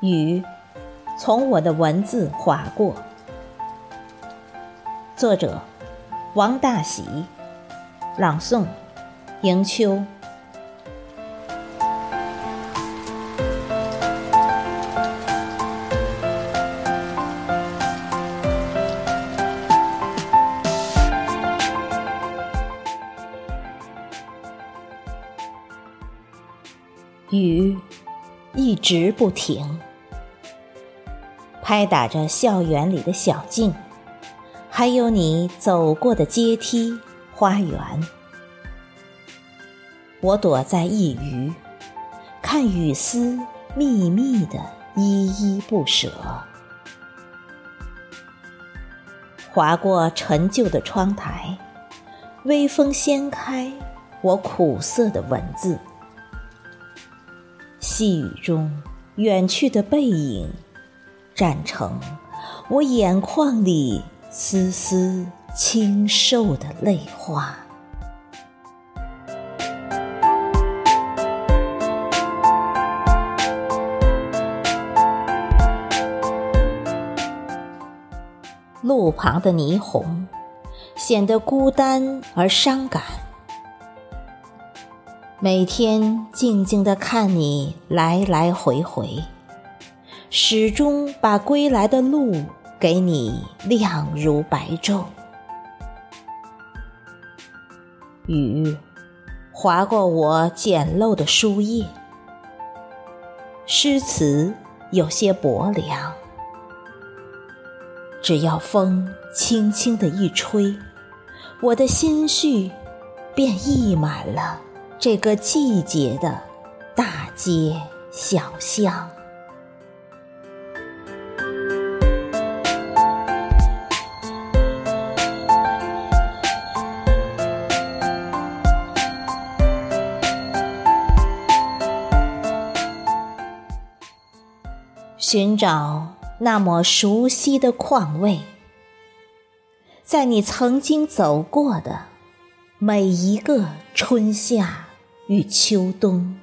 雨从我的文字划过。作者：王大喜，朗诵：迎秋。雨一直不停，拍打着校园里的小径，还有你走过的阶梯、花园。我躲在一隅，看雨丝密密的依依不舍，划过陈旧的窗台，微风掀开我苦涩的文字。细雨中，远去的背影，站成我眼眶里丝丝清瘦的泪花。路旁的霓虹，显得孤单而伤感。每天静静的看你来来回回，始终把归来的路给你亮如白昼。雨划过我简陋的书页，诗词有些薄凉。只要风轻轻的一吹，我的心绪便溢满了。这个季节的大街小巷，寻找那么熟悉的况味，在你曾经走过的每一个春夏。与秋冬，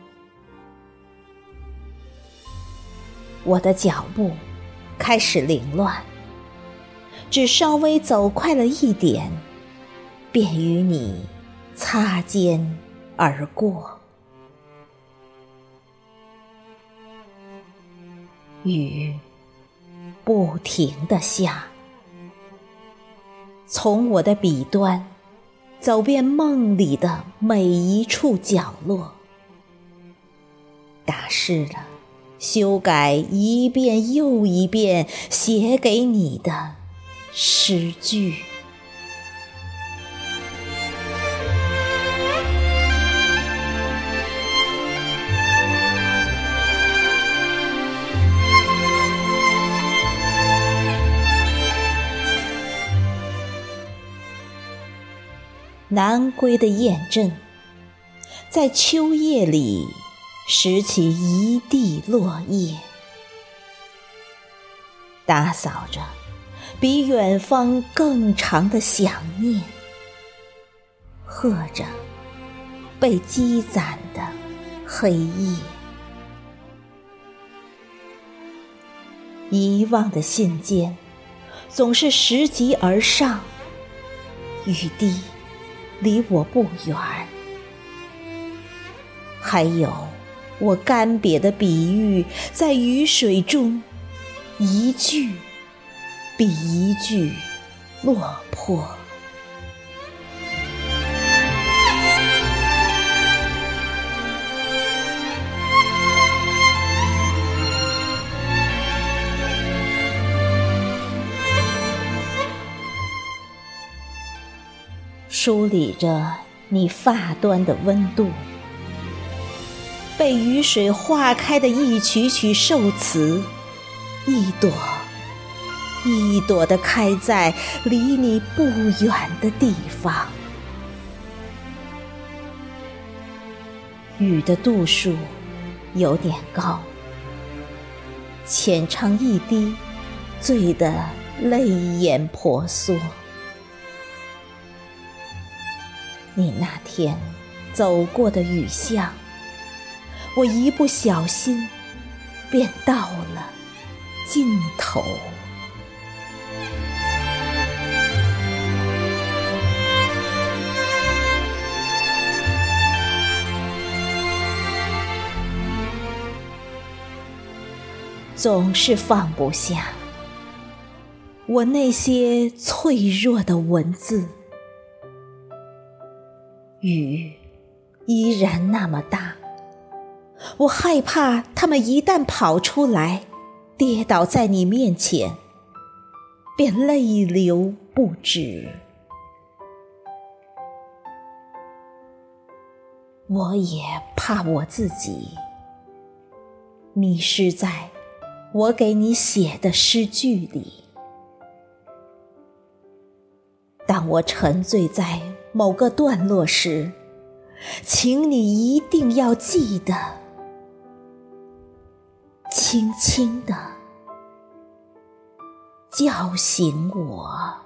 我的脚步开始凌乱，只稍微走快了一点，便与你擦肩而过。雨不停的下，从我的笔端。走遍梦里的每一处角落，打湿了，修改一遍又一遍写给你的诗句。南归的雁阵，在秋夜里拾起一地落叶，打扫着比远方更长的想念，和着被积攒的黑夜，遗忘的信笺总是拾级而上，雨滴。离我不远，还有我干瘪的比喻，在雨水中一句比一句落魄。梳理着你发端的温度，被雨水化开的一曲曲寿词，一朵一朵的开在离你不远的地方。雨的度数有点高，浅唱一滴，醉得泪眼婆娑。你那天走过的雨巷，我一不小心便到了尽头。总是放不下我那些脆弱的文字，雨依然那么大，我害怕他们一旦跑出来，跌倒在你面前，便泪流不止。我也怕我自己迷失在。我给你写的诗句里，当我沉醉在某个段落时，请你一定要记得，轻轻地叫醒我。